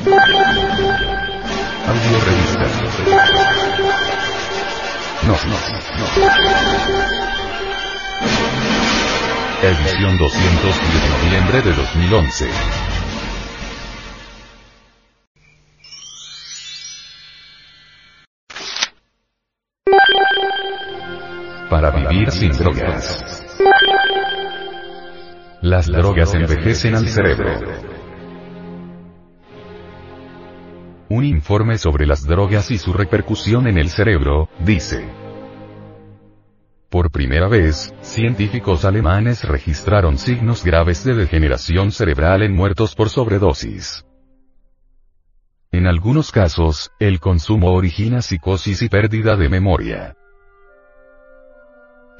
Audio revista. No, no, no. Edición 210 de noviembre de 2011. Para vivir sin drogas. Las drogas envejecen al cerebro. Un informe sobre las drogas y su repercusión en el cerebro, dice. Por primera vez, científicos alemanes registraron signos graves de degeneración cerebral en muertos por sobredosis. En algunos casos, el consumo origina psicosis y pérdida de memoria.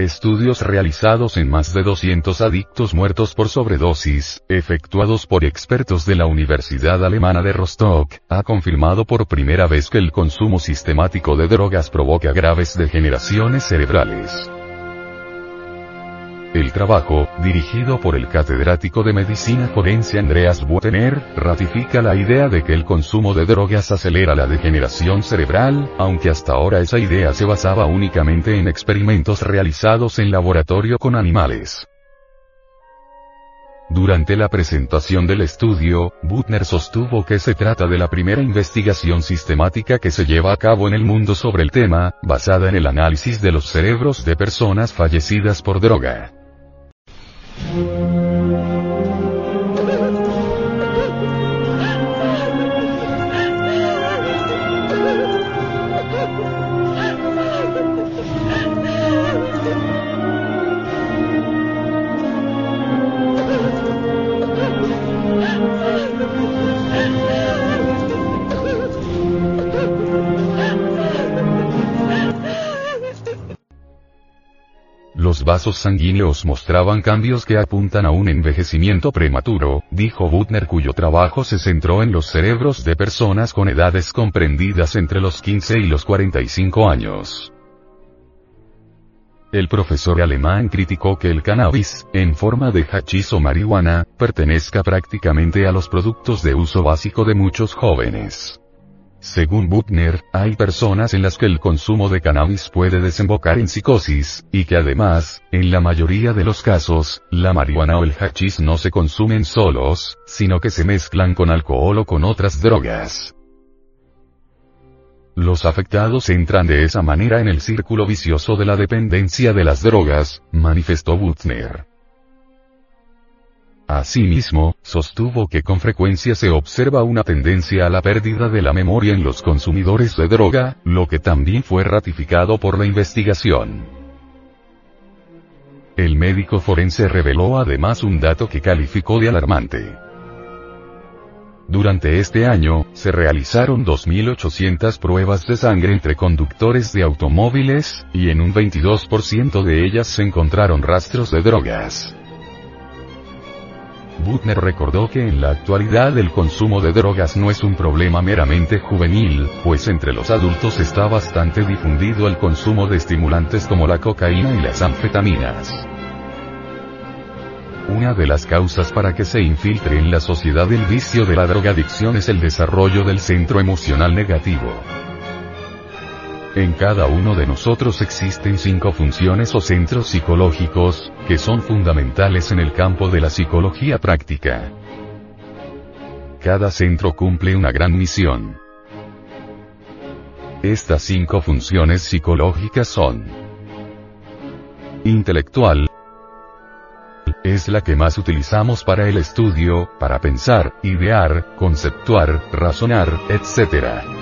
Estudios realizados en más de 200 adictos muertos por sobredosis, efectuados por expertos de la Universidad Alemana de Rostock, ha confirmado por primera vez que el consumo sistemático de drogas provoca graves degeneraciones cerebrales. El trabajo, dirigido por el catedrático de medicina forense Andreas Butener, ratifica la idea de que el consumo de drogas acelera la degeneración cerebral, aunque hasta ahora esa idea se basaba únicamente en experimentos realizados en laboratorio con animales. Durante la presentación del estudio, Butner sostuvo que se trata de la primera investigación sistemática que se lleva a cabo en el mundo sobre el tema, basada en el análisis de los cerebros de personas fallecidas por droga. Thank you. Los vasos sanguíneos mostraban cambios que apuntan a un envejecimiento prematuro, dijo Butner cuyo trabajo se centró en los cerebros de personas con edades comprendidas entre los 15 y los 45 años. El profesor alemán criticó que el cannabis, en forma de hachís o marihuana, pertenezca prácticamente a los productos de uso básico de muchos jóvenes. Según Buchner, hay personas en las que el consumo de cannabis puede desembocar en psicosis, y que además, en la mayoría de los casos, la marihuana o el hachís no se consumen solos, sino que se mezclan con alcohol o con otras drogas. Los afectados entran de esa manera en el círculo vicioso de la dependencia de las drogas, manifestó Buchner. Asimismo, sostuvo que con frecuencia se observa una tendencia a la pérdida de la memoria en los consumidores de droga, lo que también fue ratificado por la investigación. El médico forense reveló además un dato que calificó de alarmante. Durante este año, se realizaron 2.800 pruebas de sangre entre conductores de automóviles, y en un 22% de ellas se encontraron rastros de drogas. Butner recordó que en la actualidad el consumo de drogas no es un problema meramente juvenil, pues entre los adultos está bastante difundido el consumo de estimulantes como la cocaína y las anfetaminas. Una de las causas para que se infiltre en la sociedad el vicio de la drogadicción es el desarrollo del centro emocional negativo. En cada uno de nosotros existen cinco funciones o centros psicológicos, que son fundamentales en el campo de la psicología práctica. Cada centro cumple una gran misión. Estas cinco funciones psicológicas son intelectual, es la que más utilizamos para el estudio, para pensar, idear, conceptuar, razonar, etc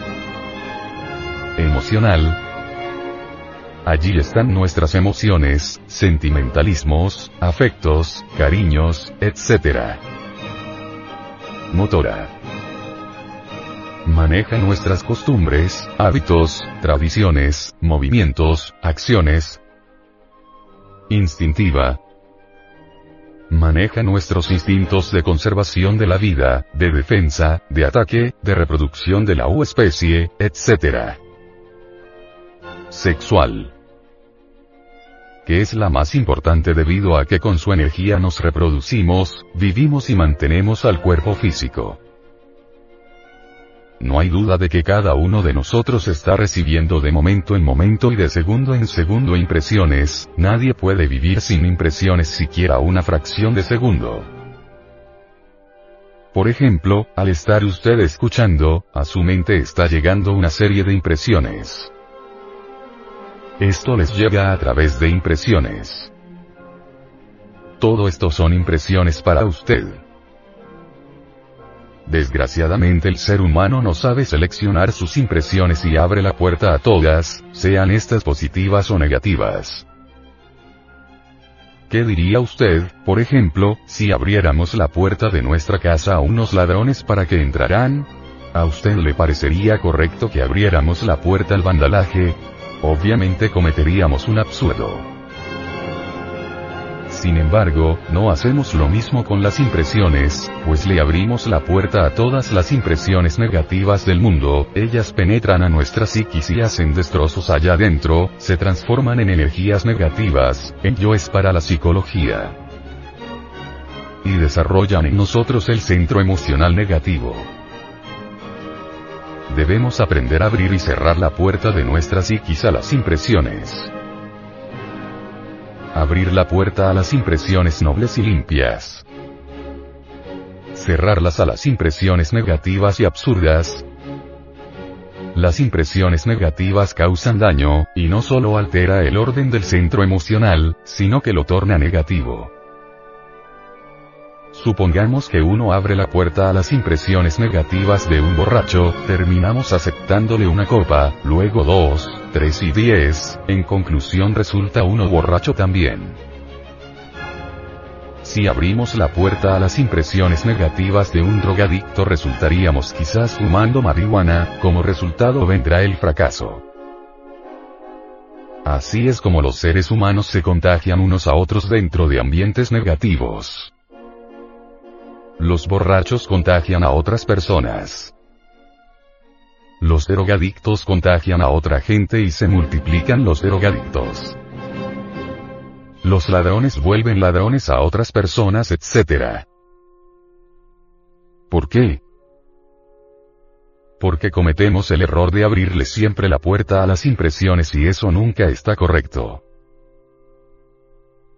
emocional. Allí están nuestras emociones, sentimentalismos, afectos, cariños, etc. Motora. Maneja nuestras costumbres, hábitos, tradiciones, movimientos, acciones. Instintiva. Maneja nuestros instintos de conservación de la vida, de defensa, de ataque, de reproducción de la U especie, etc sexual. Que es la más importante debido a que con su energía nos reproducimos, vivimos y mantenemos al cuerpo físico. No hay duda de que cada uno de nosotros está recibiendo de momento en momento y de segundo en segundo impresiones, nadie puede vivir sin impresiones siquiera una fracción de segundo. Por ejemplo, al estar usted escuchando, a su mente está llegando una serie de impresiones. Esto les llega a través de impresiones. Todo esto son impresiones para usted. Desgraciadamente el ser humano no sabe seleccionar sus impresiones y abre la puerta a todas, sean estas positivas o negativas. ¿Qué diría usted, por ejemplo, si abriéramos la puerta de nuestra casa a unos ladrones para que entrarán? ¿A usted le parecería correcto que abriéramos la puerta al vandalaje? Obviamente cometeríamos un absurdo. Sin embargo, no hacemos lo mismo con las impresiones, pues le abrimos la puerta a todas las impresiones negativas del mundo, ellas penetran a nuestra psiquis y hacen destrozos allá adentro, se transforman en energías negativas, ello es para la psicología. Y desarrollan en nosotros el centro emocional negativo. Debemos aprender a abrir y cerrar la puerta de nuestra psiquis a las impresiones. Abrir la puerta a las impresiones nobles y limpias. Cerrarlas a las impresiones negativas y absurdas. Las impresiones negativas causan daño, y no solo altera el orden del centro emocional, sino que lo torna negativo. Supongamos que uno abre la puerta a las impresiones negativas de un borracho, terminamos aceptándole una copa, luego dos, tres y diez, en conclusión resulta uno borracho también. Si abrimos la puerta a las impresiones negativas de un drogadicto resultaríamos quizás fumando marihuana, como resultado vendrá el fracaso. Así es como los seres humanos se contagian unos a otros dentro de ambientes negativos. Los borrachos contagian a otras personas. Los drogadictos contagian a otra gente y se multiplican los drogadictos. Los ladrones vuelven ladrones a otras personas, etc. ¿Por qué? Porque cometemos el error de abrirle siempre la puerta a las impresiones y eso nunca está correcto.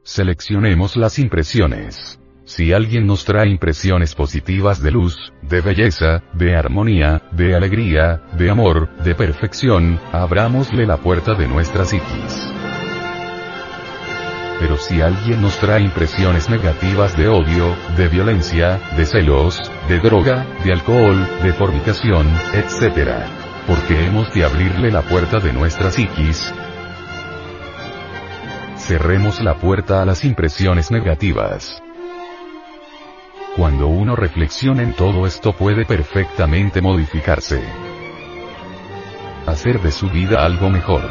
Seleccionemos las impresiones. Si alguien nos trae impresiones positivas de luz, de belleza, de armonía, de alegría, de amor, de perfección, abramosle la puerta de nuestra psiquis. Pero si alguien nos trae impresiones negativas de odio, de violencia, de celos, de droga, de alcohol, de fornicación, etc. Porque hemos de abrirle la puerta de nuestra psiquis, cerremos la puerta a las impresiones negativas. Cuando uno reflexiona en todo esto puede perfectamente modificarse. Hacer de su vida algo mejor.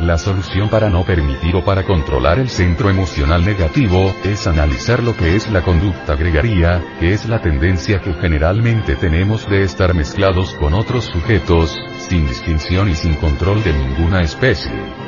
La solución para no permitir o para controlar el centro emocional negativo, es analizar lo que es la conducta gregaria, que es la tendencia que generalmente tenemos de estar mezclados con otros sujetos, sin distinción y sin control de ninguna especie.